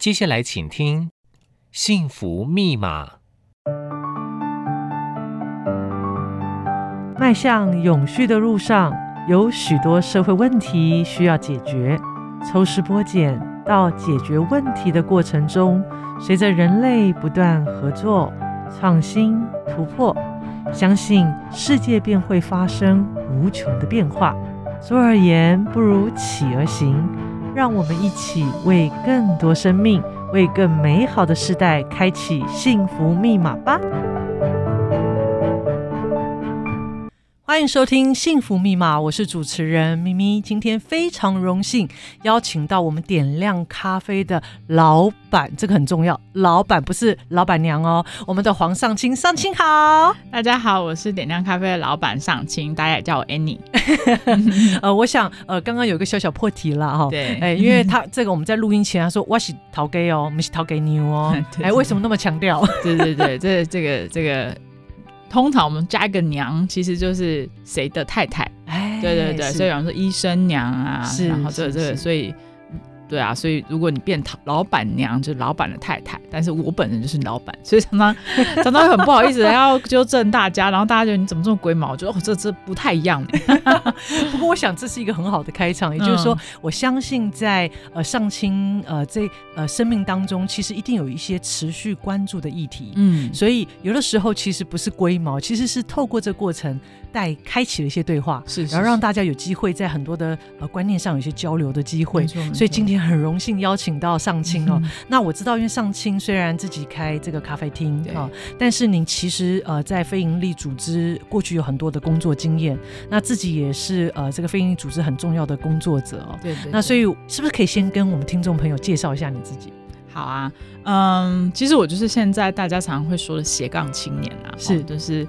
接下来请听《幸福密码》。迈向永续的路上，有许多社会问题需要解决。抽丝剥茧到解决问题的过程中，随着人类不断合作、创新、突破，相信世界便会发生无穷的变化。坐而言，不如起而行。让我们一起为更多生命、为更美好的时代开启幸福密码吧。欢迎收听《幸福密码》，我是主持人咪咪。今天非常荣幸邀请到我们点亮咖啡的老板，这个很重要，老板不是老板娘哦。我们的黄尚清，尚清好，大家好，我是点亮咖啡的老板尚清，大家也叫我 Annie。呃，我想呃，刚刚有一个小小破题了哈，对，哎，因为他这个我们在录音前他说我是陶给哦，我们是陶给牛哦，哎，为什么那么强调？对对对，这这个这个。通常我们加一个娘，其实就是谁的太太。哎，对对对，所以有人说医生娘啊，然后这个这个，所以。对啊，所以如果你变老板娘，就是老板的太太，但是我本人就是老板，所以常常 常常很不好意思要纠正大家，然后大家觉得你怎么这么龟毛？我觉得哦，这这不太一样。不过我想这是一个很好的开场，也就是说，我相信在呃上清呃这呃生命当中，其实一定有一些持续关注的议题。嗯，所以有的时候其实不是龟毛，其实是透过这个过程带开启了一些对话，是，然后让大家有机会在很多的呃观念上有一些交流的机会。所以今天。很荣幸邀请到上清哦。嗯、那我知道，因为上清虽然自己开这个咖啡厅啊，但是您其实呃在非营利组织过去有很多的工作经验，那自己也是呃这个非营利组织很重要的工作者哦。对，对对。那所以是不是可以先跟我们听众朋友介绍一下你自己？好啊，嗯，其实我就是现在大家常常会说的斜杠青年啊，是，就是。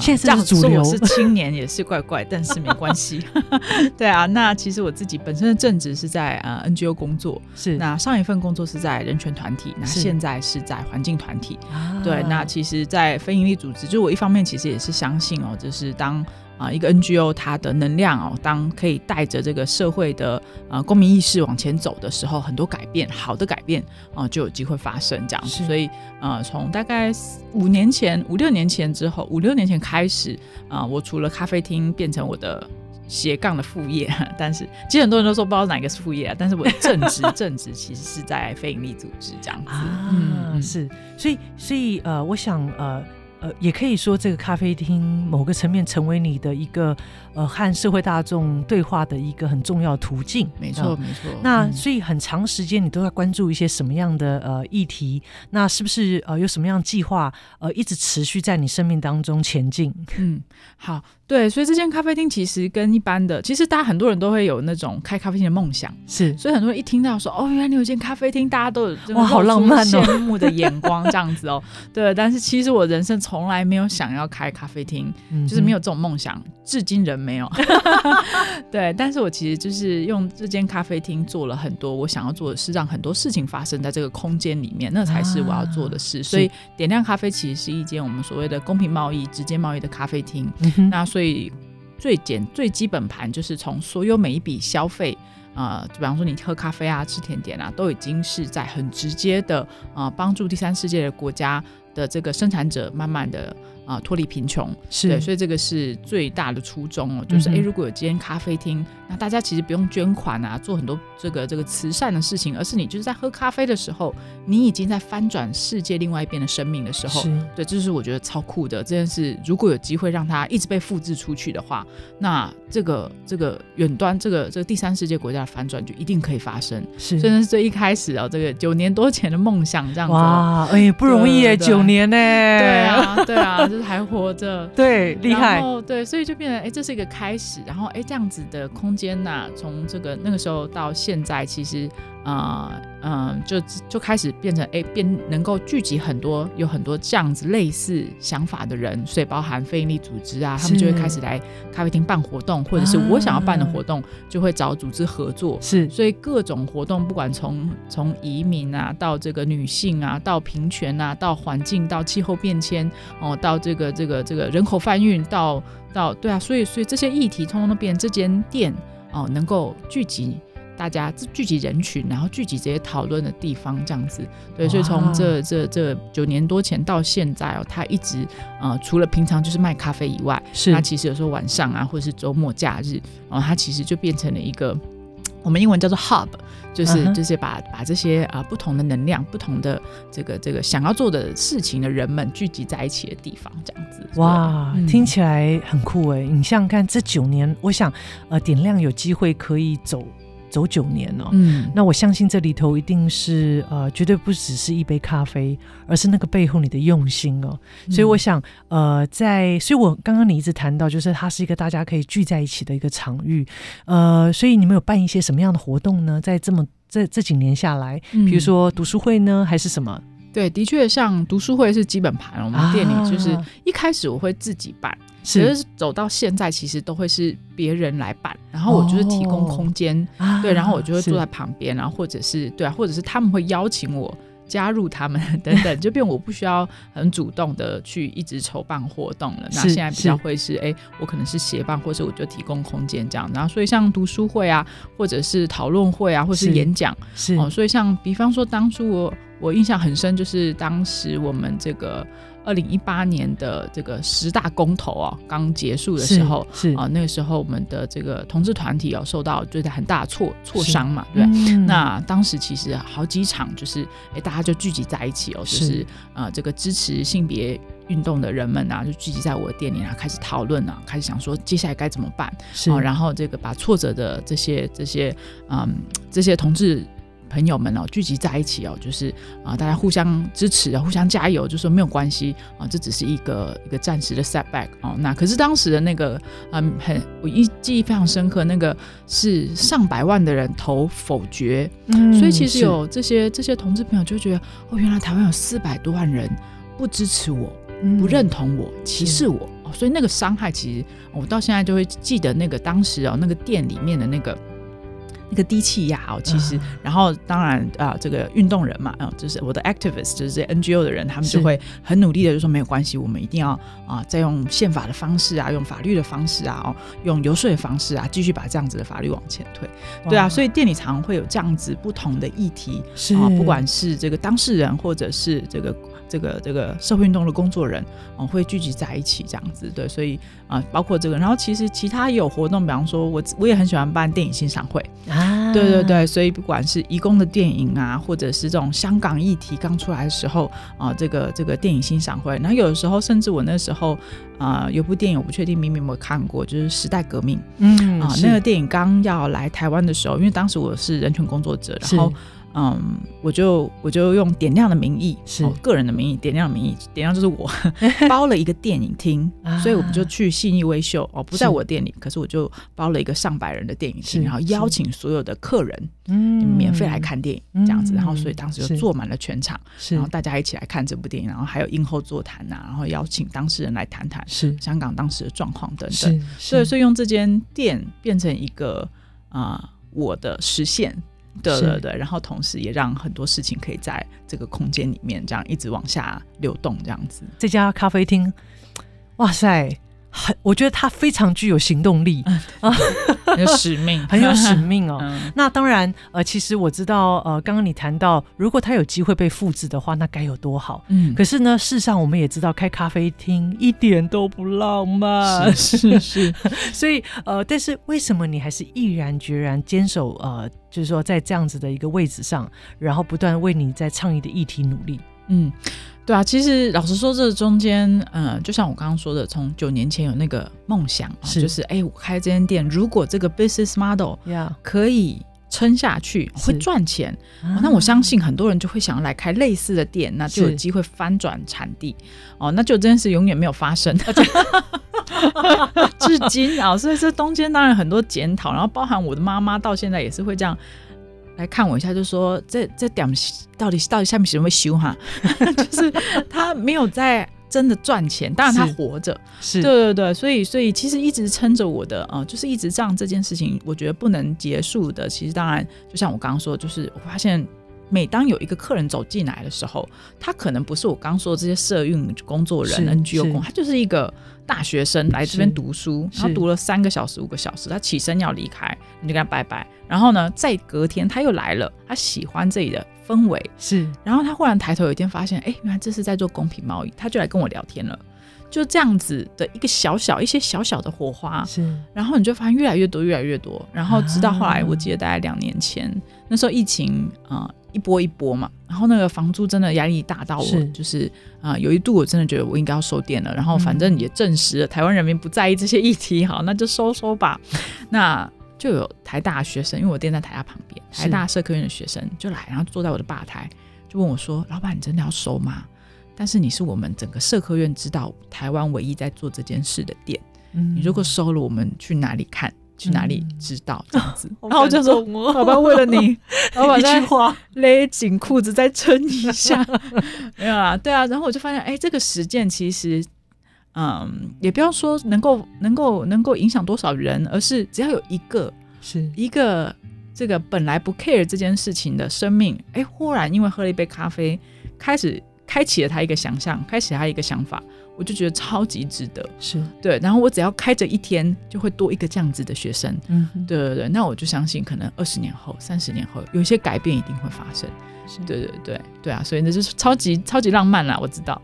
现在是主流，我是青年也是怪怪，但是没关系。对啊，那其实我自己本身的正职是在呃 NGO 工作，是那上一份工作是在人权团体，那现在是在环境团体。对，那其实，在非营利组织，就我一方面其实也是相信哦，就是当。啊，一个 NGO 它的能量哦，当可以带着这个社会的呃公民意识往前走的时候，很多改变，好的改变啊、呃，就有机会发生这样子。所以呃，从大概五年前、五六年前之后，五六年前开始啊、呃，我除了咖啡厅变成我的斜杠的副业，但是其实很多人都说不知道哪个是副业啊，但是我的正职 正职其实是在非营利组织这样子。啊，嗯，是，所以所以呃，我想呃。呃，也可以说这个咖啡厅某个层面成为你的一个呃和社会大众对话的一个很重要的途径。没错，没错。那所以很长时间你都在关注一些什么样的呃议题？那是不是呃有什么样的计划呃一直持续在你生命当中前进？嗯，好。对，所以这间咖啡厅其实跟一般的，其实大家很多人都会有那种开咖啡厅的梦想，是，所以很多人一听到说哦，原来你有一间咖啡厅，大家都有哇，好浪漫哦，羡慕的眼光这样子哦。对，但是其实我人生从来没有想要开咖啡厅，嗯、就是没有这种梦想，至今仍没有。对，但是我其实就是用这间咖啡厅做了很多我想要做的事，让很多事情发生在这个空间里面，那才是我要做的事。啊、所以点亮咖啡其实是一间我们所谓的公平贸易、直接贸易的咖啡厅。那所以最简最基本盘就是从所有每一笔消费，啊，就比方说你喝咖啡啊、吃甜点啊，都已经是在很直接的啊帮助第三世界的国家的这个生产者慢慢的。啊，脱离贫穷是对，所以这个是最大的初衷哦，就是哎、嗯，如果有间咖啡厅，那大家其实不用捐款啊，做很多这个这个慈善的事情，而是你就是在喝咖啡的时候，你已经在翻转世界另外一边的生命的时候，是对，这是我觉得超酷的这件事。如果有机会让它一直被复制出去的话，那这个这个远端这个这个第三世界国家的翻转就一定可以发生。是，真的是最一开始啊，这个九年多前的梦想这样子。哇，哎，不容易哎，九年呢。对啊，对啊。就是还活着，对，厉害，对，所以就变成，哎，这是一个开始，然后，哎，这样子的空间呐、啊，从这个那个时候到现在，其实。啊，嗯、呃呃，就就开始变成哎，变能够聚集很多有很多这样子类似想法的人，所以包含非营利组织啊，他们就会开始来咖啡厅办活动，或者是我想要办的活动，就会找组织合作。是，所以各种活动，不管从从移民啊，到这个女性啊，到平权啊，到环境，到气候变迁，哦，到这个这个这个人口贩运，到到对啊，所以所以这些议题通通都变这间店哦，能够聚集。大家聚集人群，然后聚集这些讨论的地方，这样子。对，所以从这这这九年多前到现在哦，他一直呃，除了平常就是卖咖啡以外，是他其实有时候晚上啊，或者是周末假日，然后他其实就变成了一个。我们英文叫做 hub，就是就是把把这些啊不同的能量、不同的这个这个想要做的事情的人们聚集在一起的地方，这样子。哇，嗯、听起来很酷哎！你想想看，这九年，我想呃点亮有机会可以走。走九年哦，嗯，那我相信这里头一定是呃，绝对不只是一杯咖啡，而是那个背后你的用心哦。嗯、所以我想呃，在，所以我刚刚你一直谈到，就是它是一个大家可以聚在一起的一个场域，呃，所以你们有办一些什么样的活动呢？在这么这这几年下来，比如说读书会呢，还是什么？对，的确，像读书会是基本盘，我们店里就是一开始我会自己办。其实走到现在，其实都会是别人来办，然后我就是提供空间，哦、对，然后我就会坐在旁边，然后或者是对啊，或者是他们会邀请我加入他们等等，就变我不需要很主动的去一直筹办活动了。那现在比较会是，哎，我可能是协办，或者我就提供空间这样。然后所以像读书会啊，或者是讨论会啊，或者是演讲，是哦，所以像比方说当初我我印象很深，就是当时我们这个。二零一八年的这个十大公投啊，刚结束的时候，是啊，那个时候我们的这个同志团体哦，受到最大很大的挫挫伤嘛，对。嗯、那当时其实好几场就是，哎，大家就聚集在一起哦，就是啊、呃，这个支持性别运动的人们啊，就聚集在我的店里啊，开始讨论啊，开始想说接下来该怎么办，是啊，然后这个把挫折的这些这些嗯这些同志。朋友们哦，聚集在一起哦，就是啊，大家互相支持啊，互相加油，就说没有关系啊，这只是一个一个暂时的 setback 哦。那可是当时的那个嗯，很我一记忆非常深刻，那个是上百万的人投否决，嗯，所以其实有这些这些同志朋友就觉得哦，原来台湾有四百多万人不支持我，不认同我，歧视我哦，所以那个伤害其实我到现在就会记得那个当时哦，那个店里面的那个。一个低气压哦，其实，然后当然啊、呃，这个运动人嘛，啊，就是我的 activist，就是这些 NGO 的人，他们就会很努力的就说没有关系，我们一定要啊，再用宪法的方式啊，用法律的方式啊，哦，用游说的方式啊，继续把这样子的法律往前推。对啊，所以店里常会有这样子不同的议题是啊，不管是这个当事人或者是这个。这个这个社会运动的工作人，哦，会聚集在一起这样子，对，所以啊、呃，包括这个，然后其实其他也有活动，比方说我我也很喜欢办电影欣赏会。啊，对对对，所以不管是移工的电影啊，或者是这种香港议题刚出来的时候啊，这个这个电影欣赏会，然后有的时候甚至我那时候啊，有部电影我不确定明明有没有看过，就是《时代革命》，嗯啊，那个电影刚要来台湾的时候，因为当时我是人权工作者，然后。嗯，我就我就用点亮的名义，是、哦、个人的名义，点亮的名义，点亮就是我 包了一个电影厅，所以我们就去信义微秀哦，不在我店里，可是我就包了一个上百人的电影厅，然后邀请所有的客人，嗯，免费来看电影、嗯、这样子，然后所以当时就坐满了全场，是。然后大家一起来看这部电影，然后还有映后座谈呐，然后邀请当事人来谈谈是。香港当时的状况等等，所以所以用这间店变成一个啊、呃、我的实现。对对对，然后同时也让很多事情可以在这个空间里面这样一直往下流动，这样子。这家咖啡厅，哇塞！很，我觉得他非常具有行动力啊，很有使命，很有使命哦。嗯、那当然，呃，其实我知道，呃，刚刚你谈到，如果他有机会被复制的话，那该有多好。嗯，可是呢，事实上我们也知道，开咖啡厅一点都不浪漫，是是是。所以，呃，但是为什么你还是毅然决然坚守？呃，就是说，在这样子的一个位置上，然后不断为你在倡议的议题努力。嗯。对啊，其实老实说，这中间，嗯、呃，就像我刚刚说的，从九年前有那个梦想，是就是哎，我开这间店，如果这个 business model 可以撑下去，是会赚钱，啊、那我相信很多人就会想要来开类似的店，那就有机会翻转产地。哦，那就这件事永远没有发生，至今啊，所以这中间当然很多检讨，然后包含我的妈妈到现在也是会这样。来看我一下，就说这这点到底到底下面是怎么修哈？就是他没有在真的赚钱，当然他活着，是，是对对对，所以所以其实一直撑着我的啊、呃，就是一直这样这件事情，我觉得不能结束的。其实当然，就像我刚刚说，就是我发现。每当有一个客人走进来的时候，他可能不是我刚说的这些社运工作人、NGO 工，他就是一个大学生来这边读书，然后读了三个小时、五个小时，他起身要离开，你就跟他拜拜。然后呢，在隔天他又来了，他喜欢这里的氛围是。然后他忽然抬头有一天发现，哎，原来这是在做公平贸易，他就来跟我聊天了。就这样子的一个小小一些小小的火花，是。然后你就发现越来越多，越来越多。然后直到后来，我记得大概两年前，啊、那时候疫情啊、呃、一波一波嘛，然后那个房租真的压力大到我，是就是啊、呃、有一度我真的觉得我应该要收店了。然后反正也证实了台湾人民不在意这些议题，好，那就收收吧。那就有台大学生，因为我店在台大旁边，台大社科院的学生就来，然后坐在我的吧台，就问我说：“老板，你真的要收吗？”但是你是我们整个社科院知道台湾唯一在做这件事的店，嗯，你如果收了，我们去哪里看？去哪里知道这样子？嗯、然后我就说：“老板，为了你，老板一句话勒紧裤子再撑一下，没有啊？对啊。”然后我就发现，哎，这个实践其实，嗯，也不要说能够能够能够影响多少人，而是只要有一个是一个这个本来不 care 这件事情的生命，哎，忽然因为喝了一杯咖啡，开始。开启了他一个想象，开启他一个想法，我就觉得超级值得。是对，然后我只要开着一天，就会多一个这样子的学生。嗯，对对对，那我就相信，可能二十年后、三十年后，有一些改变一定会发生。是对对对对啊，所以那就是超级超级浪漫啦，我知道。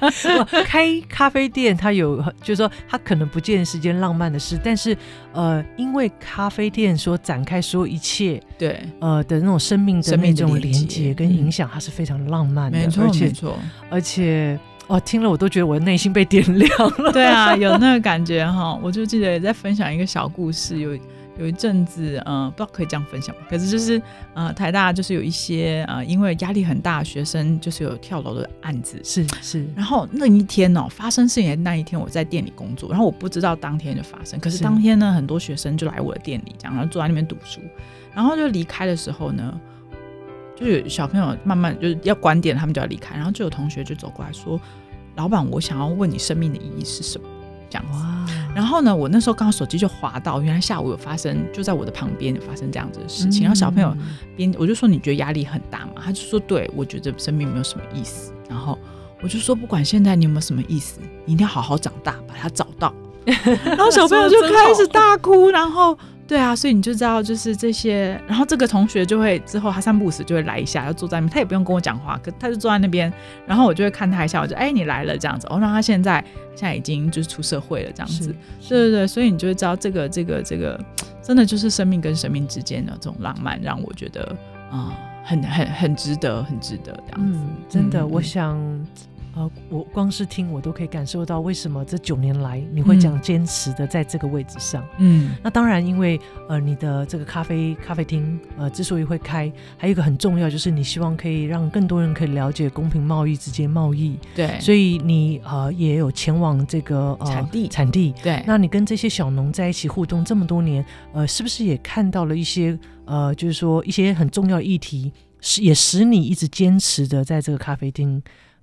开咖啡店，它有就是说，它可能不见是件浪漫的事，但是呃，因为咖啡店所展开所有一切，对呃的那种生命的那种连接跟影响，它是非常浪漫的，没错没错，而且哦，听了我都觉得我的内心被点亮了。对啊，有那个感觉哈，我就记得也在分享一个小故事，有。有一阵子，呃，不知道可以这样分享吗？可是就是，呃，台大就是有一些，呃，因为压力很大，学生就是有跳楼的案子，是是。然后那一天哦，发生事情的那一天，我在店里工作，然后我不知道当天就发生。可是当天呢，很多学生就来我的店里，这样，然后坐在那边读书，然后就离开的时候呢，就有小朋友慢慢就是要关店，他们就要离开，然后就有同学就走过来说：“老板，我想要问你生命的意义是什么？”这样哇。然后呢，我那时候刚好手机就滑到，原来下午有发生，就在我的旁边有发生这样子的事情。嗯、然后小朋友边，我就说，你觉得压力很大吗？他就说，对，我觉得生命没有什么意思。然后我就说，不管现在你有没有什么意思，你一定要好好长大，把它找到。然后小朋友就开始大哭，然后。对啊，所以你就知道，就是这些，然后这个同学就会之后他三不五时就会来一下，要坐在那边，他也不用跟我讲话，可他就坐在那边，然后我就会看他一下，我就哎你来了这样子，哦，让他现在现在已经就是出社会了这样子，对对对，所以你就会知道这个这个这个真的就是生命跟生命之间的这种浪漫，让我觉得啊、呃、很很很值得，很值得这样子，嗯、真的，嗯、我想。呃，我光是听我都可以感受到为什么这九年来你会这样坚持的在这个位置上。嗯，那当然，因为呃，你的这个咖啡咖啡厅呃之所以会开，还有一个很重要就是你希望可以让更多人可以了解公平贸易之间贸易。对，所以你呃也有前往这个呃产地产地。对，那你跟这些小农在一起互动这么多年，呃，是不是也看到了一些呃，就是说一些很重要的议题，使也使你一直坚持的在这个咖啡厅。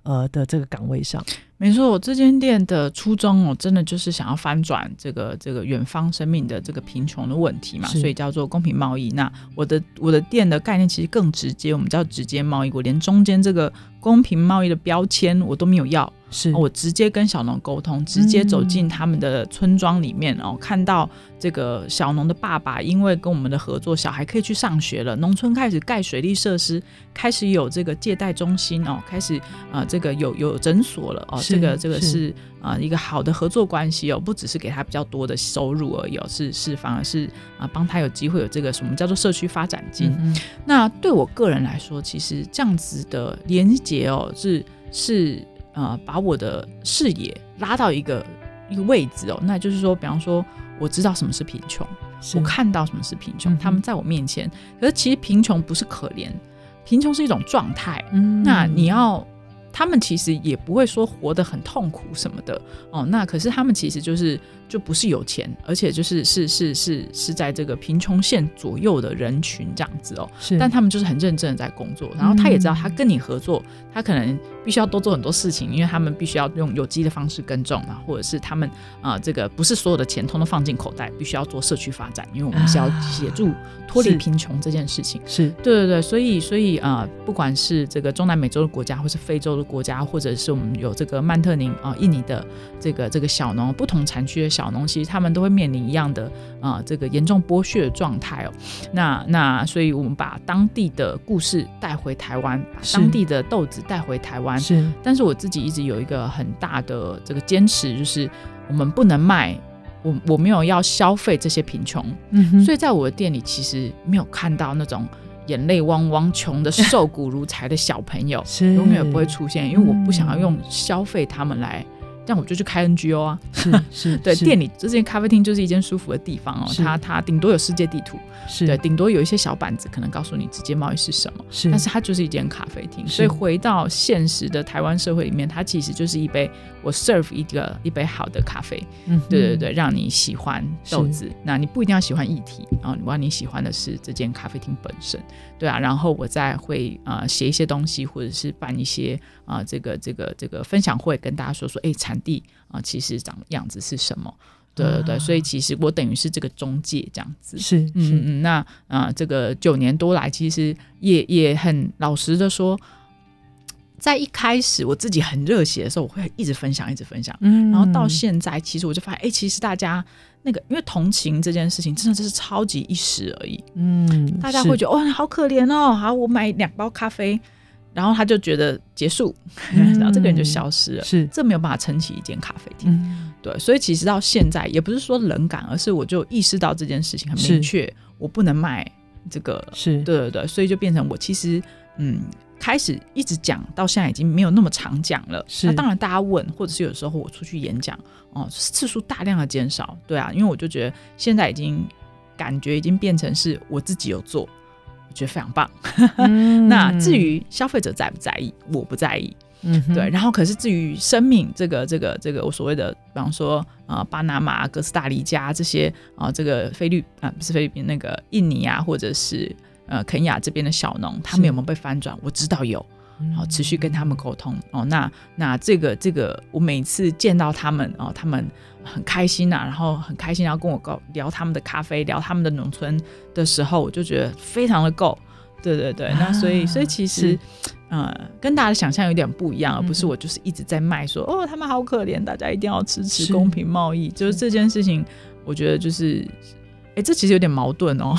呃的这个岗位上，没错，我这间店的初衷哦，真的就是想要翻转这个这个远方生命的这个贫穷的问题嘛，所以叫做公平贸易。那我的我的店的概念其实更直接，我们叫直接贸易，我连中间这个公平贸易的标签我都没有要。是我直接跟小农沟通，直接走进他们的村庄里面哦，看到这个小农的爸爸，因为跟我们的合作，小孩可以去上学了，农村开始盖水利设施，开始有这个借贷中心哦，开始啊、呃、这个有有诊所了哦，这个这个是啊、呃、一个好的合作关系哦，不只是给他比较多的收入而已哦，是是反而是啊帮他有机会有这个什么叫做社区发展金。嗯、那对我个人来说，其实这样子的连接哦是是。呃，把我的视野拉到一个一个位置哦，那就是说，比方说，我知道什么是贫穷，我看到什么是贫穷，嗯、他们在我面前。可是其实贫穷不是可怜，贫穷是一种状态。嗯，那你要。他们其实也不会说活得很痛苦什么的哦，那可是他们其实就是就不是有钱，而且就是是是是是在这个贫穷线左右的人群这样子哦，是，但他们就是很认真的在工作，然后他也知道他跟你合作，他可能必须要多做很多事情，因为他们必须要用有机的方式耕种啊，或者是他们啊、呃，这个不是所有的钱通通放进口袋，必须要做社区发展，因为我们是要协助脱离贫穷这件事情。是对对对，所以所以啊、呃，不管是这个中南美洲的国家，或是非洲的国家，或者是我们有这个曼特宁啊、呃，印尼的这个这个小农，不同产区的小农，其实他们都会面临一样的啊、呃，这个严重剥削的状态哦。那那所以我们把当地的故事带回台湾，把当地的豆子带回台湾。是，但是我自己一直有一个很大的这个坚持，就是我们不能卖，我我没有要消费这些贫穷，嗯，所以在我的店里其实没有看到那种眼泪汪汪、穷的瘦骨如柴的小朋友，是永远不会出现，因为我不想要用消费他们来。这样我就去开 NGO 啊，是 是，对，店里这间咖啡厅就是一间舒服的地方哦，它它顶多有世界地图，是。对，顶多有一些小板子可能告诉你直接贸易是什么，是，但是它就是一间咖啡厅，所以回到现实的台湾社会里面，它其实就是一杯我 serve 一个一杯好的咖啡，嗯，对对对，让你喜欢豆子，那你不一定要喜欢议题啊，我让你喜欢的是这间咖啡厅本身，对啊，然后我再会啊写一些东西，或者是办一些啊这个这个这个分享会，跟大家说说，哎产。地啊，其实长样子是什么？对对对，啊、所以其实我等于是这个中介这样子。是，是嗯嗯，那啊，这个九年多来，其实也也很老实的说，在一开始我自己很热血的时候，我会一直分享，一直分享。嗯，然后到现在，其实我就发现，哎，其实大家那个，因为同情这件事情，真的就是超级一时而已。嗯，大家会觉得，哇哦，好可怜哦，好，我买两包咖啡。然后他就觉得结束，嗯、然后这个人就消失了。是，这没有办法撑起一间咖啡厅。嗯、对，所以其实到现在也不是说冷感，而是我就意识到这件事情很明确，我不能卖这个。是，对对对，所以就变成我其实嗯，开始一直讲到现在已经没有那么常讲了。是，那当然大家问，或者是有时候我出去演讲哦，次数大量的减少。对啊，因为我就觉得现在已经感觉已经变成是我自己有做。我觉得非常棒。嗯、那至于消费者在不在意，我不在意。嗯，对。然后，可是至于生命，这个、这个、这个，我所谓的，比方说啊、呃，巴拿马、哥斯达黎加这些啊、呃，这个菲律啊、呃，不是菲律宾，那个印尼啊，或者是呃肯亚这边的小农，他们有没有被翻转？我知道有。然后持续跟他们沟通哦，那那这个这个，我每次见到他们哦，他们很开心呐、啊，然后很开心，然后跟我聊聊他们的咖啡，聊他们的农村的时候，我就觉得非常的够，对对对。那所以所以其实是呃，跟大家的想象有点不一样，而不是我就是一直在卖说哦，他们好可怜，大家一定要支持公平贸易，就是这件事情，我觉得就是。哎，这其实有点矛盾哦。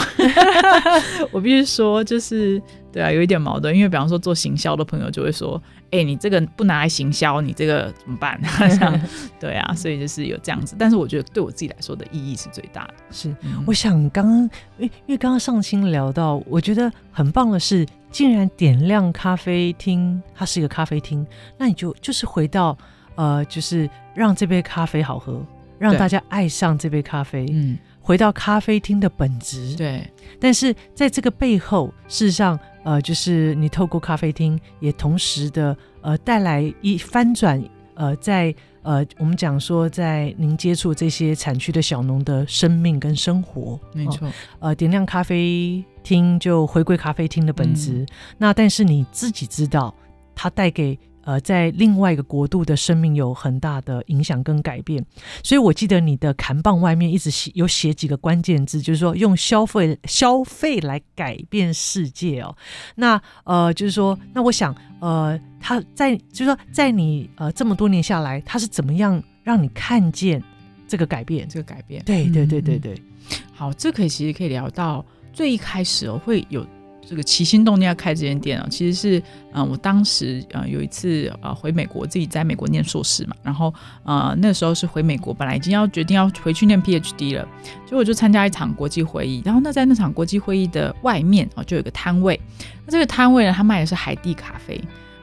我必须说，就是对啊，有一点矛盾。因为比方说做行销的朋友就会说：“哎，你这个不拿来行销，你这个怎么办？” 这样 对啊，所以就是有这样子。但是我觉得对我自己来说的意义是最大的。是，嗯、我想刚刚因为因为刚刚上清聊到，我觉得很棒的是，竟然点亮咖啡厅，它是一个咖啡厅，那你就就是回到呃，就是让这杯咖啡好喝，让大家爱上这杯咖啡。嗯。回到咖啡厅的本质，对。但是在这个背后，事实上，呃，就是你透过咖啡厅，也同时的，呃，带来一翻转，呃，在呃，我们讲说，在您接触这些产区的小农的生命跟生活，没错。呃，点亮咖啡厅，就回归咖啡厅的本质。嗯、那但是你自己知道，它带给。呃，在另外一个国度的生命有很大的影响跟改变，所以我记得你的砍棒外面一直写有写几个关键字，就是说用消费消费来改变世界哦。那呃，就是说，那我想呃，他在就是说，在你呃这么多年下来，他是怎么样让你看见这个改变？这个改变，对对对对对。嗯、好，这可以其实可以聊到最一开始哦，会有。这个起心动念要开这间店啊，其实是嗯、我当时呃有一次呃回美国，自己在美国念硕士嘛，然后呃那时候是回美国，本来已经要决定要回去念 PhD 了，结果就参加一场国际会议，然后那在那场国际会议的外面啊、就有个摊位，那这个摊位呢，他卖的是海地咖啡。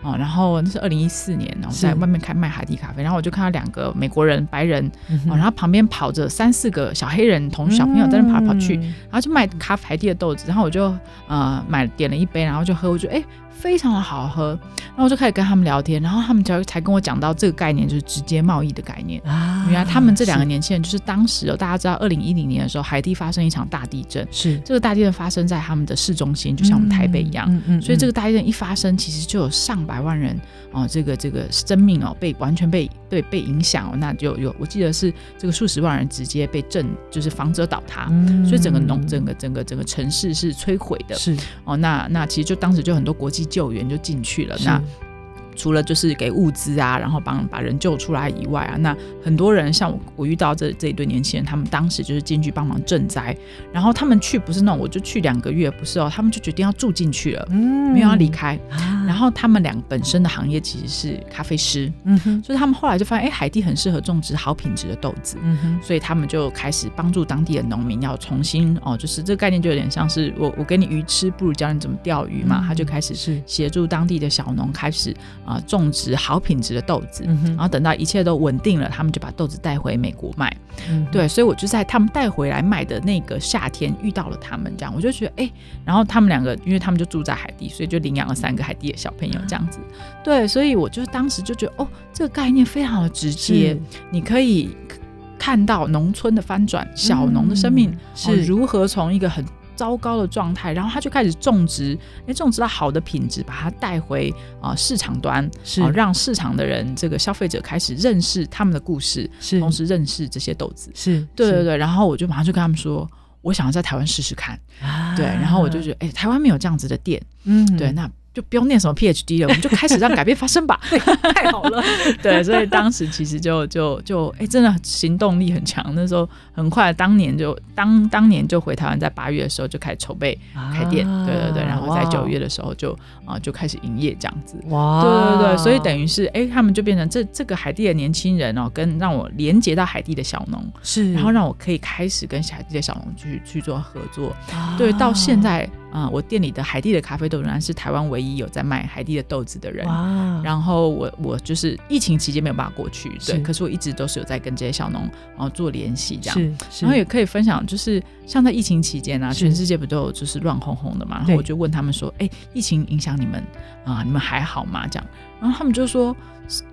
哦，然后那是二零一四年，然后在外面开卖海地咖啡，然后我就看到两个美国人白人，嗯、哼。然后旁边跑着三四个小黑人同小朋友在那跑来跑去，嗯、然后就卖咖啡海地的豆子，然后我就呃买点了一杯，然后就喝，我觉得哎非常的好喝。然后我就开始跟他们聊天，然后他们才才跟我讲到这个概念，就是直接贸易的概念。啊。原来他们这两个年轻人就是当时哦，大家知道二零一零年的时候，海地发生一场大地震，是。这个大地震发生在他们的市中心，就像我们台北一样，嗯嗯，所以这个大地震一发生，其实就有上百万人哦，这个这个生命哦被完全被对被影响哦，那就有我记得是这个数十万人直接被震，就是房子倒塌，所以整个农整个整个整个城市是摧毁的，是。哦，那那其实就当时就很多国际救援就进去了，那。除了就是给物资啊，然后帮把人救出来以外啊，那很多人像我，我遇到这这一对年轻人，他们当时就是进去帮忙赈灾，然后他们去不是那种我就去两个月，不是哦，他们就决定要住进去了，嗯，没有要离开。啊、然后他们俩本身的行业其实是咖啡师，嗯哼，所以他们后来就发现，哎，海地很适合种植好品质的豆子，嗯哼，所以他们就开始帮助当地的农民要重新哦，就是这个概念就有点像是我我给你鱼吃，不如教你怎么钓鱼嘛，嗯、他就开始是协助当地的小农开始。啊，种植好品质的豆子，嗯、然后等到一切都稳定了，他们就把豆子带回美国卖。嗯、对，所以我就在他们带回来卖的那个夏天遇到了他们，这样我就觉得哎，然后他们两个，因为他们就住在海地，所以就领养了三个海地的小朋友，这样子。嗯、对，所以我就当时就觉得哦，这个概念非常的直接，你可以看到农村的翻转，小农的生命、嗯、是如何从一个很。糟糕的状态，然后他就开始种植，哎，种植到好的品质，把它带回啊、呃、市场端，是、呃、让市场的人，这个消费者开始认识他们的故事，是同时认识这些豆子，是对对对。然后我就马上就跟他们说，我想要在台湾试试看，啊、对，然后我就觉得，哎，台湾没有这样子的店，嗯，对，那。就不用念什么 PhD 了，我们就开始让改变发生吧。对，太好了。对，所以当时其实就就就哎、欸，真的行动力很强。那时候很快，当年就当当年就回台湾，在八月的时候就开始筹备开店。啊、对对对，然后在九月的时候就啊哇就开始营业这样子。哇，对对对，所以等于是哎、欸，他们就变成这这个海地的年轻人哦，跟让我连接到海地的小农是，然后让我可以开始跟海地的小农去去做合作。啊、对，到现在。啊、嗯，我店里的海地的咖啡豆仍然是台湾唯一有在卖海地的豆子的人。哇！然后我我就是疫情期间没有办法过去，对，可是我一直都是有在跟这些小农然后做联系这样。是，是然后也可以分享，就是像在疫情期间啊，全世界不都有就是乱哄哄的嘛？然后我就问他们说：“哎对，疫情影响你们啊？你们还好吗？”这样，然后他们就说：“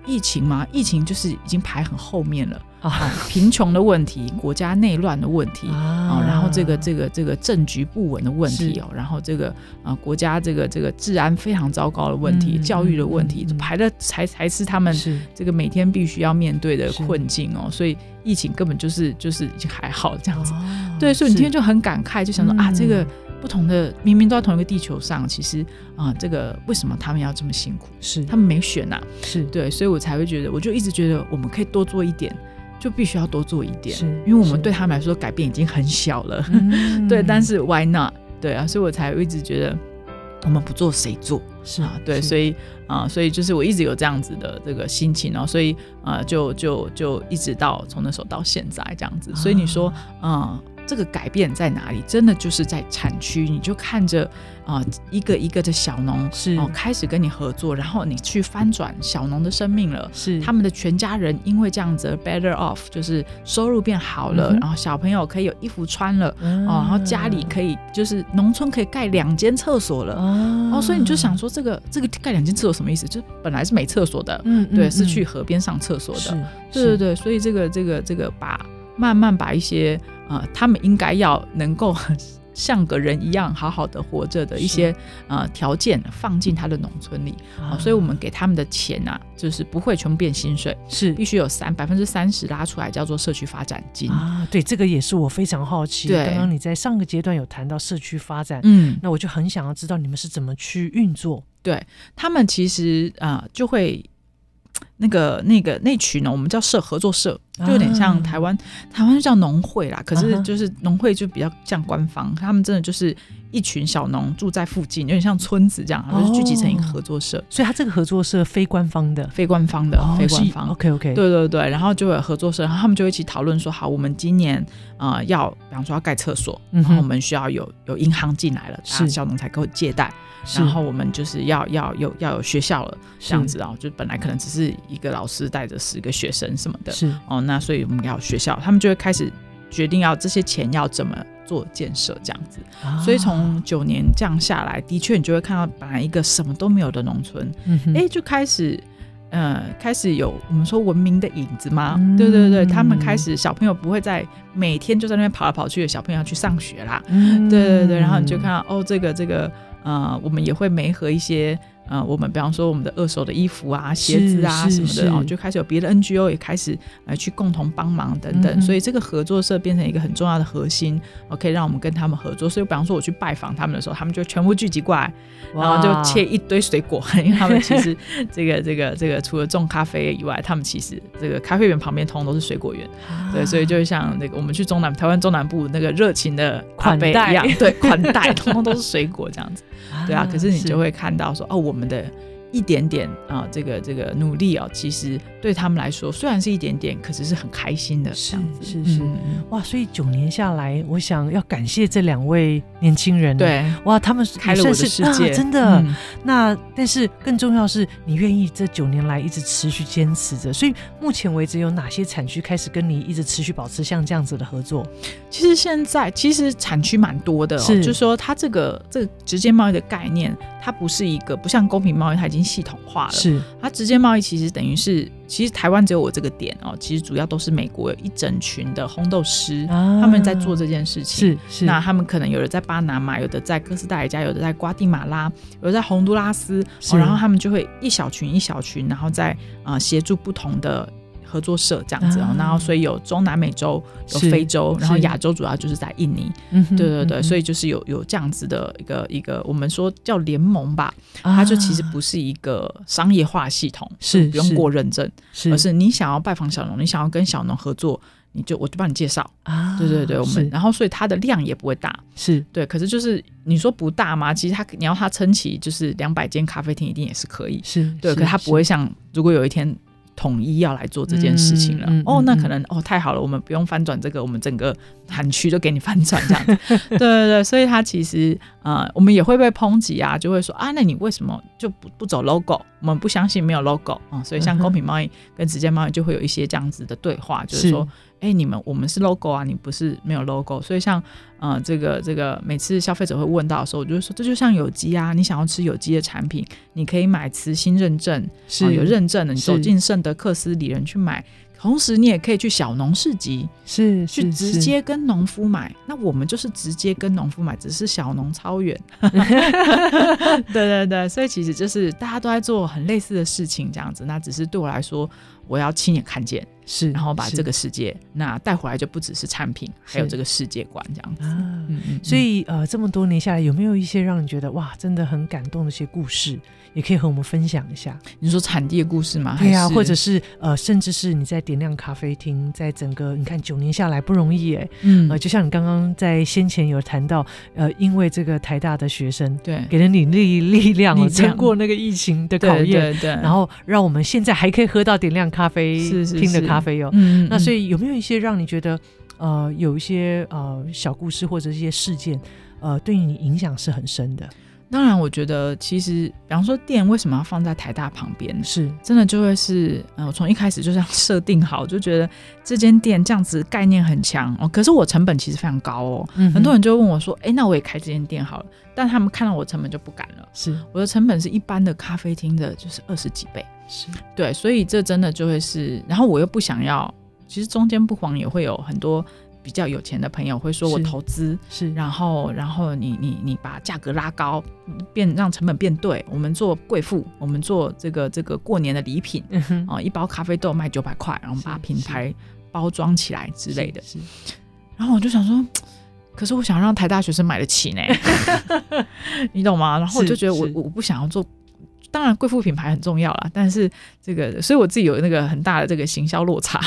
疫情嘛？疫情就是已经排很后面了。”啊，贫穷的问题，国家内乱的问题啊，然后这个这个这个政局不稳的问题哦，然后这个啊国家这个这个治安非常糟糕的问题，教育的问题，排的才才是他们这个每天必须要面对的困境哦，所以疫情根本就是就是已经还好这样子，对，所以你今天就很感慨，就想说啊，这个不同的明明都在同一个地球上，其实啊，这个为什么他们要这么辛苦？是他们没选呐，是对，所以我才会觉得，我就一直觉得我们可以多做一点。就必须要多做一点，是因为我们对他们来说改变已经很小了，嗯、对。但是 why not？对啊，所以我才一直觉得我们不做谁做？是啊，对，所以啊、呃，所以就是我一直有这样子的这个心情哦，所以啊、呃，就就就一直到从那时候到现在这样子。所以你说，嗯、呃。这个改变在哪里？真的就是在产区，你就看着啊、呃，一个一个的小农是。哦，开始跟你合作，然后你去翻转小农的生命了，是。他们的全家人因为这样子 better off，就是收入变好了，嗯、然后小朋友可以有衣服穿了，嗯、哦，然后家里可以就是农村可以盖两间厕所了，嗯、哦，所以你就想说这个这个盖两间厕所什么意思？就本来是没厕所的，嗯，对，嗯、是去河边上厕所的，是对对对，所以这个这个这个把慢慢把一些。啊、呃，他们应该要能够 像个人一样好好的活着的一些呃条件放进他的农村里啊、呃，所以我们给他们的钱呐、啊，就是不会全部变薪水，是必须有三百分之三十拉出来叫做社区发展金啊。对，这个也是我非常好奇。对，刚刚你在上个阶段有谈到社区发展，嗯，那我就很想要知道你们是怎么去运作。对他们其实啊、呃，就会。那个、那个、那群呢，我们叫社合作社，就有点像台湾，啊、台湾就叫农会啦。可是就是农会就比较像官方，他们真的就是一群小农住在附近，有点像村子这样，然后就聚集成一个合作社。所以，他这个合作社非官方的，非官方的，哦、非官方。OK OK，对对对，然后就有合作社，然后他们就一起讨论说，好，我们今年啊、呃、要，比方说要盖厕所，然后我们需要有有银行进来了，是小农才可以借贷。然后我们就是要要有要有学校了，这样子啊，就本来可能只是一个老师带着十个学生什么的，是哦，那所以我们要学校，他们就会开始决定要这些钱要怎么做建设这样子。啊、所以从九年这样下来，的确你就会看到本来一个什么都没有的农村，哎、嗯就开始。呃，开始有我们说文明的影子吗？嗯、对对对，他们开始小朋友不会再每天就在那边跑来跑去的，小朋友要去上学啦。嗯、对对对，然后你就看到哦，这个这个呃，我们也会媒合一些。呃，我们比方说我们的二手的衣服啊、鞋子啊什么的，哦，就开始有别的 NGO 也开始呃去共同帮忙等等，嗯、所以这个合作社变成一个很重要的核心，哦，可以让我们跟他们合作。所以，比方说我去拜访他们的时候，他们就全部聚集过来，然后就切一堆水果，因为他们其实这个这个这个除了种咖啡以外，他们其实这个咖啡园旁边通通都是水果园，啊、对，所以就像那个我们去中南台湾中南部那个热情的款待一样，对，款待通通都是水果这样子，对啊，可是你就会看到说哦，我。我们的一点点啊、呃，这个这个努力啊，其实对他们来说虽然是一点点，可是是很开心的。是是是，嗯、哇！所以九年下来，我想要感谢这两位年轻人。对，哇，他们开了我的世界，啊、真的。嗯、那但是更重要是你愿意这九年来一直持续坚持着。所以目前为止，有哪些产区开始跟你一直持续保持像这样子的合作？其实现在其实产区蛮多的、哦，是就是说它这个这个直接贸易的概念。它不是一个不像公平贸易，它已经系统化了。是它直接贸易其实等于是，其实台湾只有我这个点哦，其实主要都是美国有一整群的烘豆师，啊、他们在做这件事情。是是，那他们可能有的在巴拿马，有的在哥斯达黎加，有的在瓜地马拉，有的在洪都拉斯、哦，然后他们就会一小群一小群，然后在啊、呃、协助不同的。合作社这样子哦，然后所以有中南美洲，有非洲，然后亚洲主要就是在印尼，对对对，所以就是有有这样子的一个一个，我们说叫联盟吧，它就其实不是一个商业化系统，是不用过认证，而是你想要拜访小农，你想要跟小农合作，你就我就帮你介绍。啊，对对对，我们然后所以它的量也不会大，是。对，可是就是你说不大吗？其实它你要它撑起就是两百间咖啡厅一定也是可以，是对，可是它不会像如果有一天。统一要来做这件事情了，嗯嗯、哦，那可能哦太好了，我们不用翻转这个，我们整个产区都给你翻转这样子，对对对，所以它其实呃，我们也会被抨击啊，就会说啊，那你为什么就不不走 logo？我们不相信没有 logo 啊、哦，所以像公平贸易跟直接贸易就会有一些这样子的对话，就是说。哎，你们我们是 logo 啊，你不是没有 logo，所以像呃这个这个每次消费者会问到的时候，我就会说这就像有机啊，你想要吃有机的产品，你可以买慈心认证，是、呃、有认证的，你走进圣德克斯里人去买，同时你也可以去小农市集，是，是去直接跟农夫买，那我们就是直接跟农夫买，只是小农超远，对对对，所以其实就是大家都在做很类似的事情，这样子，那只是对我来说。我要亲眼看见，是，然后把这个世界那带回来，就不只是产品，还有这个世界观这样子。嗯嗯。所以呃，这么多年下来，有没有一些让你觉得哇，真的很感动的一些故事，也可以和我们分享一下？你说产地的故事吗？对呀，或者是呃，甚至是你在点亮咖啡厅，在整个你看九年下来不容易哎，嗯，呃，就像你刚刚在先前有谈到，呃，因为这个台大的学生对给了你力力量，撑过那个疫情的考验，对对，然后让我们现在还可以喝到点亮。咖啡厅的咖啡哦，嗯，那所以有没有一些让你觉得呃有一些呃小故事或者一些事件呃对你影响是很深的？当然，我觉得其实比方说店为什么要放在台大旁边，是。真的就会是呃我从一开始就这样设定好，就觉得这间店这样子概念很强哦，可是我成本其实非常高哦，嗯、很多人就问我说，哎，那我也开这间店好了，但他们看到我成本就不敢了，是。我的成本是一般的咖啡厅的就是二十几倍。是。对，所以这真的就会是，然后我又不想要，其实中间不妨也会有很多比较有钱的朋友会说我投资是，然后然后你你你把价格拉高，变让成本变对，我们做贵妇，我们做这个这个过年的礼品，啊、嗯哼。呃，一包咖啡豆卖九百块，然后把品牌包装起来之类的，是，是，然后我就想说，可是我想让台大学生买得起呢，你懂吗？然后我就觉得我我不想要做。当然，贵妇品牌很重要啦，但是这个，所以我自己有那个很大的这个行销落差。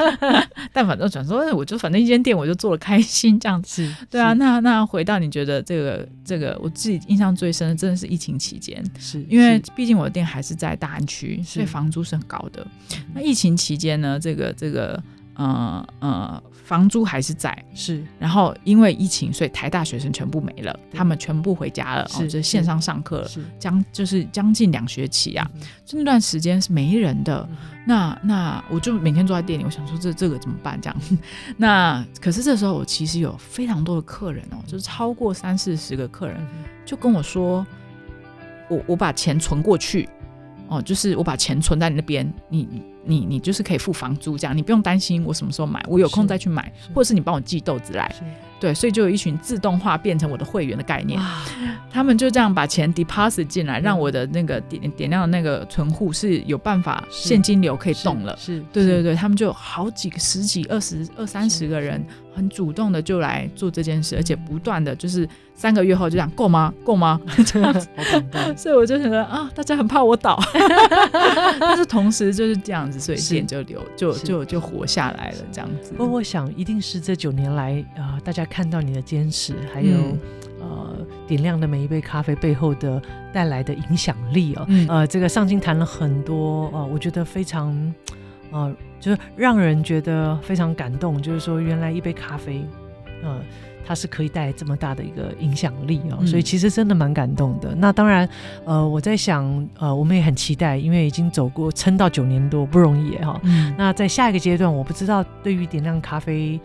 但反正转说，我就反正一间店，我就做了开心这样子。对啊，那那回到你觉得这个这个，我自己印象最深的，真的是疫情期间，是因为毕竟我的店还是在大安区，所以房租是很高的。那疫情期间呢，这个这个。呃呃，房租还是在。是，然后因为疫情，所以台大学生全部没了，他们全部回家了，是、哦、就是线上上课了，是。将就是将近两学期啊，嗯、就那段时间是没人的。嗯、那那我就每天坐在店里，我想说这这个怎么办？这样，那可是这时候我其实有非常多的客人哦，就是超过三四十个客人，就跟我说，我我把钱存过去。哦，就是我把钱存在你那边，你你你就是可以付房租这样，你不用担心我什么时候买，我有空再去买，或者是你帮我寄豆子来。对，所以就有一群自动化变成我的会员的概念，他们就这样把钱 deposit 进来，让我的那个点点亮的那个存户是有办法现金流可以动了。是，对对对，他们就好几个、十几、二十二三十个人，很主动的就来做这件事，而且不断的就是三个月后就这样够吗？够吗？这样子，所以我就觉得啊，大家很怕我倒，但是同时就是这样子，所以店就留，就就就活下来了，这样子。不过我想，一定是这九年来啊，大家。看到你的坚持，还有、嗯、呃点亮的每一杯咖啡背后的带来的影响力哦，嗯、呃，这个上京谈了很多呃，我觉得非常呃，就是让人觉得非常感动，就是说原来一杯咖啡，呃，它是可以带来这么大的一个影响力哦，嗯、所以其实真的蛮感动的。那当然，呃，我在想，呃，我们也很期待，因为已经走过撑到九年多不容易哈。哦嗯、那在下一个阶段，我不知道对于点亮咖啡。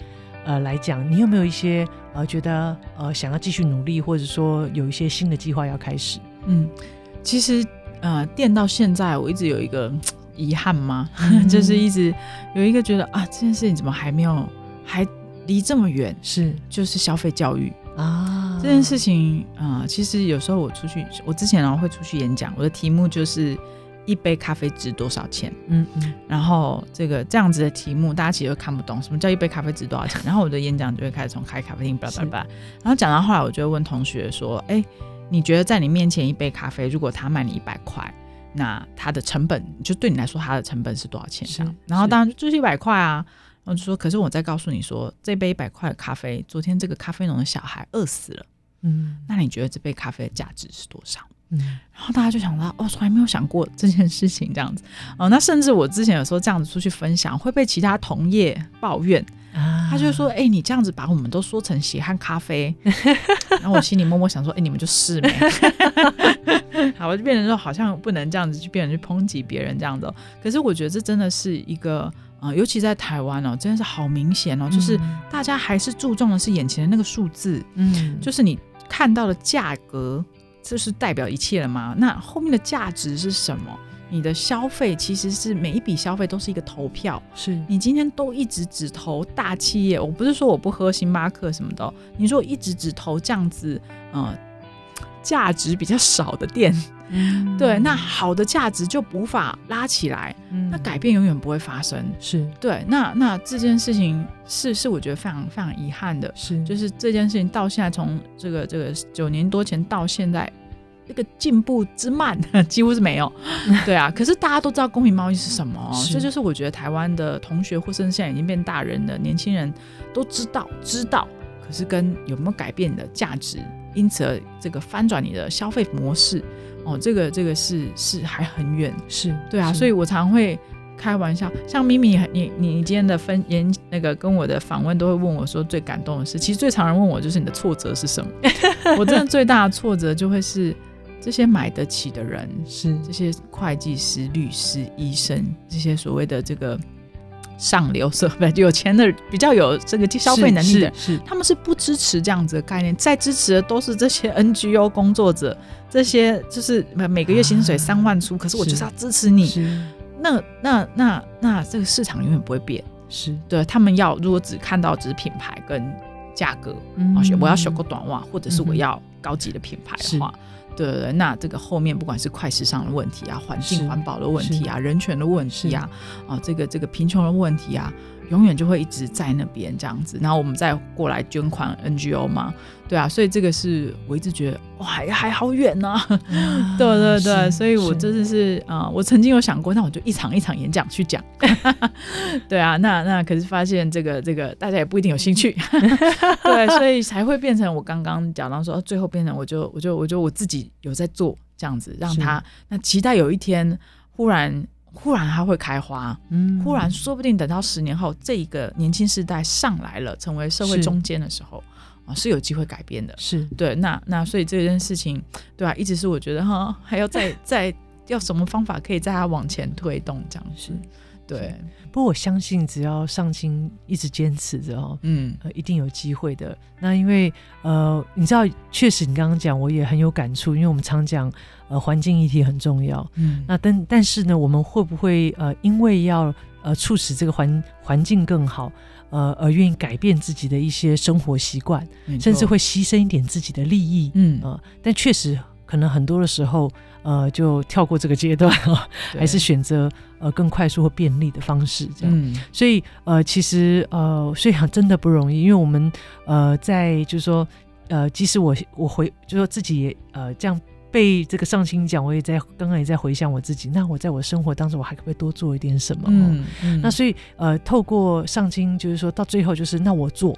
呃，来讲，你有没有一些呃，觉得呃，想要继续努力，或者说有一些新的计划要开始？嗯，其实呃，店到现在我一直有一个遗憾吗？嗯、就是一直有一个觉得啊，这件事情怎么还没有，还离这么远？是，就是消费教育啊，这件事情啊、呃，其实有时候我出去，我之前然后会出去演讲，我的题目就是。一杯咖啡值多少钱？嗯嗯，然后这个这样子的题目，大家其实都看不懂，什么叫一杯咖啡值多少钱？然后我的演讲就会开始从开咖啡厅，叭叭叭，然后讲到后来，我就会问同学说：“哎，你觉得在你面前一杯咖啡，如果他卖你一百块，那它的成本就对你来说，它的成本是多少钱？这样？然后当然就是一百块啊。然后就说，可是我再告诉你说，这杯一百块的咖啡，昨天这个咖啡农的小孩饿死了，嗯，那你觉得这杯咖啡的价值是多少？”嗯，然后大家就想到，哦，从来没有想过这件事情这样子，哦，那甚至我之前有时候这样子出去分享，会被其他同业抱怨，啊、他就说，哎、欸，你这样子把我们都说成血汗咖啡，然后我心里默默想说，哎、欸，你们就是没，好，我就变成说，好像不能这样子去变成去抨击别人这样子，可是我觉得这真的是一个，啊、呃，尤其在台湾哦，真的是好明显哦，就是大家还是注重的是眼前的那个数字，嗯，就是你看到的价格。这是代表一切了吗？那后面的价值是什么？你的消费其实是每一笔消费都是一个投票，是你今天都一直只投大企业。我不是说我不喝星巴克什么的，你说我一直只投这样子，呃，价值比较少的店，嗯、对，那好的价值就无法拉起来，嗯、那改变永远不会发生。是对，那那这件事情是是我觉得非常非常遗憾的，是就是这件事情到现在从这个这个九年多前到现在。那个进步之慢 几乎是没有，对啊。可是大家都知道公平贸易是什么，是这就是我觉得台湾的同学或甚至现在已经变大人的年轻人都知道知道，可是跟有没有改变你的价值，因此而这个翻转你的消费模式哦，这个这个是是还很远，是对啊。所以我常会开玩笑，像咪咪，你你你今天的分言那个跟我的访问都会问我说最感动的事，其实最常人问我就是你的挫折是什么？我真的最大的挫折就会是。这些买得起的人是这些会计师、律师、医生，这些所谓的这个上流社会，有钱的、比较有这个消费能力的，是，他们是不支持这样子的概念，在支持的都是这些 NGO 工作者，这些就是每个月薪水三万出，啊、可是我就是。要支持你。那那那那，这个市场永远不会变，是。对他们要如果只看到只是品牌跟价格，嗯，我要选个短袜，或者是我要高级的品牌的话。对对对，那这个后面不管是快时尚的问题啊，环境环保的问题啊，人权的问题啊，啊，这个这个贫穷的问题啊。永远就会一直在那边这样子，然后我们再过来捐款 NGO 嘛，对啊，所以这个是我一直觉得哇，还还好远呢、啊。啊、对对对，所以我真的是啊、呃，我曾经有想过，那我就一场一场演讲去讲。对啊，那那可是发现这个这个大家也不一定有兴趣。对，所以才会变成我刚刚讲到说，最后变成我就我就我就我自己有在做这样子，让他那期待有一天忽然。忽然它会开花，嗯，忽然说不定等到十年后，这一个年轻世代上来了，成为社会中间的时候啊，是有机会改变的。是对，那那所以这件事情，对啊，一直是我觉得哈，还要再 再要什么方法可以在它往前推动这样子。对，不过我相信，只要上清一直坚持着哦，嗯、呃，一定有机会的。那因为呃，你知道，确实你刚刚讲，我也很有感触，因为我们常讲呃，环境议题很重要，嗯，那但但是呢，我们会不会呃，因为要呃促使这个环环境更好，呃，而愿意改变自己的一些生活习惯，甚至会牺牲一点自己的利益，嗯。啊、呃，但确实可能很多的时候。呃，就跳过这个阶段啊，还是选择呃更快速或便利的方式这样。嗯、所以呃，其实呃，所以真的不容易，因为我们呃在就是说呃，即使我我回就是说自己也呃这样被这个上清讲，我也在刚刚也在回想我自己，那我在我生活当中我还可不可以多做一点什么？嗯嗯、那所以呃，透过上清就是说到最后就是那我做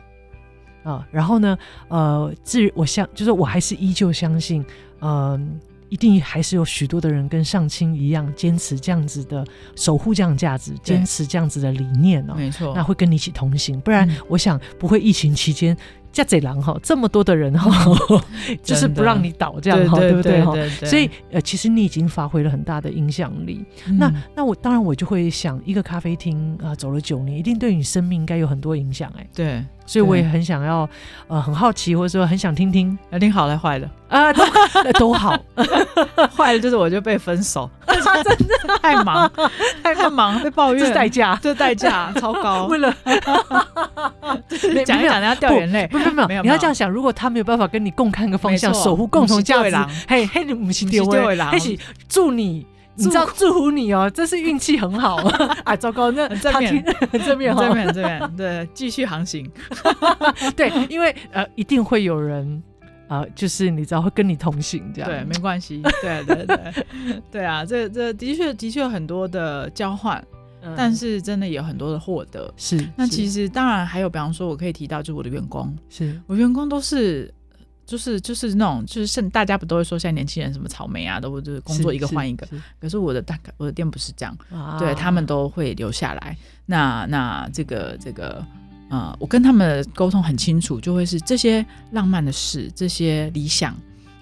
啊、呃，然后呢呃，至于我相就是我还是依旧相信嗯。呃一定还是有许多的人跟上清一样坚持这样子的守护这样价值，坚持这样子的理念哦。没错，那会跟你一起同行，不然我想不会疫情期间加贼狼哈这么多的人哈，就是不让你倒这样哈，对不对哈？所以呃，其实你已经发挥了很大的影响力。那那我当然我就会想，一个咖啡厅啊，走了九年，一定对你生命应该有很多影响哎。对。所以我也很想要，呃，很好奇，或者说很想听听，要听好的坏的？啊，都 都好，坏的就是我就被分手，真的？太忙，太忙，被抱怨，这代价，这代价超高，为了讲一讲，人家掉眼泪，不不不，没有，你要这样想，如果他没有办法跟你共看个方向，守护共同价值，嘿嘿，你母亲丢位，嘿是祝你。你知道祝福你哦，这是运气很好啊！糟糕，那正面 正面正面正面对，继续航行。对，因为呃，一定会有人啊、呃，就是你知道会跟你同行这样。对，没关系。对对对对啊，这这的确的确有很多的交换，嗯、但是真的也有很多的获得。是，那其实当然还有，比方说我可以提到，就是我的员工，是我员工都是。就是就是那种，就是现大家不都会说现在年轻人什么草莓啊，都就是工作一个换一个。是是是，可是我的大我的店不是这样，啊、对他们都会留下来。那那这个这个呃，我跟他们沟通很清楚，就会是这些浪漫的事，这些理想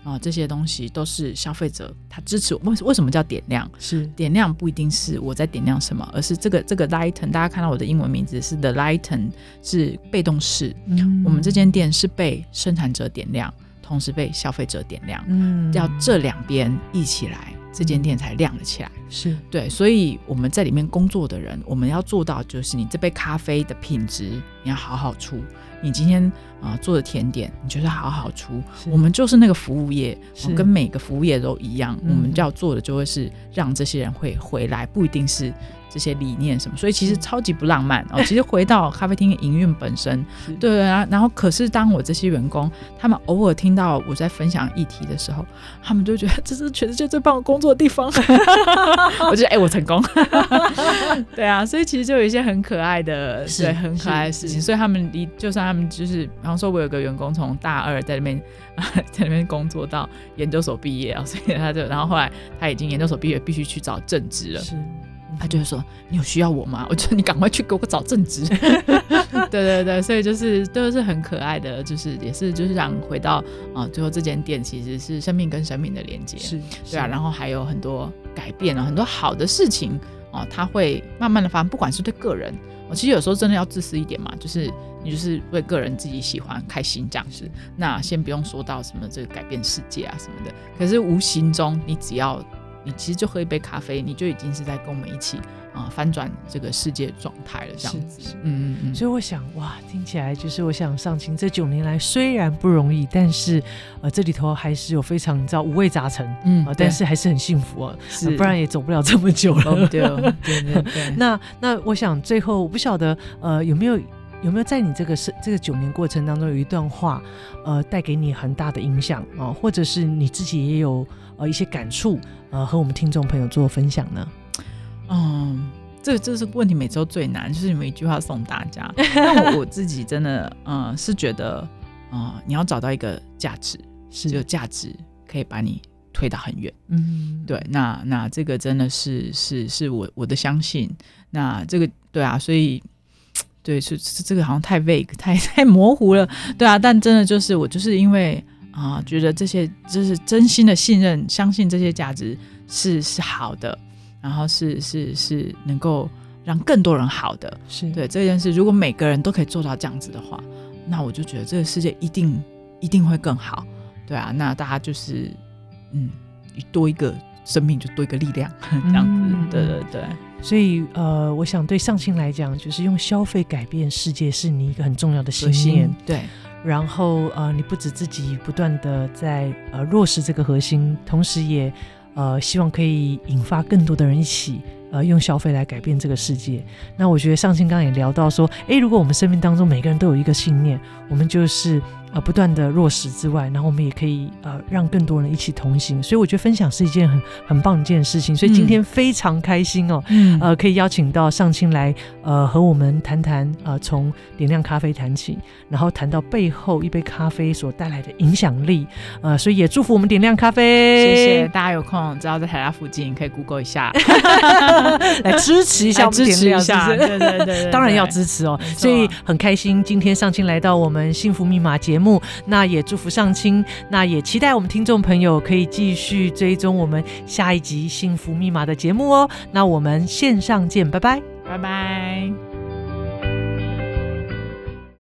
啊、呃，这些东西都是消费者他支持我。为为什么叫点亮？是点亮不一定是我在点亮什么，而是这个这个 lighten。大家看到我的英文名字是 the lighten，是被动式。嗯，我们这间店是被生产者点亮。同时被消费者点亮，嗯，要这两边一起来，这间店才亮了起来。是对，所以我们在里面工作的人，我们要做到就是你这杯咖啡的品质，你要好好出。你今天啊、呃、做的甜点，你就是好好出。我们就是那个服务业，是跟每个服务业都一样，嗯、我们要做的就会是让这些人会回来，不一定是。这些理念什么，所以其实超级不浪漫哦。其实回到咖啡厅营运本身，对对啊。然后，可是当我这些员工，他们偶尔听到我在分享议题的时候，他们就觉得这是全世界最棒的工作的地方。我就哎、欸，我成功。对啊，所以其实就有一些很可爱的，对，很可爱的事情。所以他们离，就算他们就是，比方说，我有个员工从大二在那边 在那边工作到研究所毕业啊，所以他就，然后后来他已经研究所毕业，必须去找正职了。是。他就会说：“你有需要我吗？我觉得你赶快去给我找正职。”对对对，所以就是都是很可爱的，就是也是就是想回到啊，最后这间店其实是生命跟生命的连接，是对啊，然后还有很多改变啊很多好的事情啊，它会慢慢的发生，不管是对个人，我其实有时候真的要自私一点嘛，就是你就是为个人自己喜欢开心这样子，那先不用说到什么这个改变世界啊什么的，可是无形中你只要。你其实就喝一杯咖啡，你就已经是在跟我们一起啊、呃、翻转这个世界状态了，这样子。嗯嗯嗯。所以我想，哇，听起来就是我想上青这九年来虽然不容易，但是呃这里头还是有非常你知道五味杂陈，嗯、呃，但是还是很幸福啊，是、呃，不然也走不了这么久了。对 对对对。那那我想最后我不晓得呃有没有有没有在你这个是这个九年过程当中有一段话呃带给你很大的影响啊、呃，或者是你自己也有呃一些感触。呃，和我们听众朋友做分享呢？嗯，这这是问题，每周最难，就是你们一句话送大家。那我我自己真的，嗯、呃，是觉得，啊、呃，你要找到一个价值，是有价值可以把你推到很远。嗯，对，那那这个真的是是是我我的相信。那这个对啊，所以对是是这个好像太 vague 太太模糊了，对啊。但真的就是我就是因为啊、呃，觉得这些就是真心的信任，相信这些价值是是好的，然后是是是能够让更多人好的。是对这件事，如果每个人都可以做到这样子的话，那我就觉得这个世界一定一定会更好。对啊，那大家就是，嗯，多一个生命就多一个力量，这样子，嗯、对对对。所以呃，我想对上清来讲，就是用消费改变世界是你一个很重要的信念。对，然后呃，你不止自己不断的在呃落实这个核心，同时也呃希望可以引发更多的人一起呃用消费来改变这个世界。那我觉得上清刚也聊到说，哎，如果我们生命当中每个人都有一个信念，我们就是。呃，不断的落实之外，然后我们也可以呃让更多人一起同行，所以我觉得分享是一件很很棒的一件事情。所以今天非常开心哦，嗯、呃，可以邀请到上清来呃和我们谈谈呃从点亮咖啡谈起，然后谈到背后一杯咖啡所带来的影响力。呃，所以也祝福我们点亮咖啡。谢谢大家有空，只要在台大附近可以 Google 一下 来支持一下，支持一下，对对对，对，当然要支持哦。所以很开心，今天上清来到我们幸福密码节目。那也祝福上清，那也期待我们听众朋友可以继续追踪我们下一集幸福密码的节目哦。那我们线上见，拜拜，拜拜。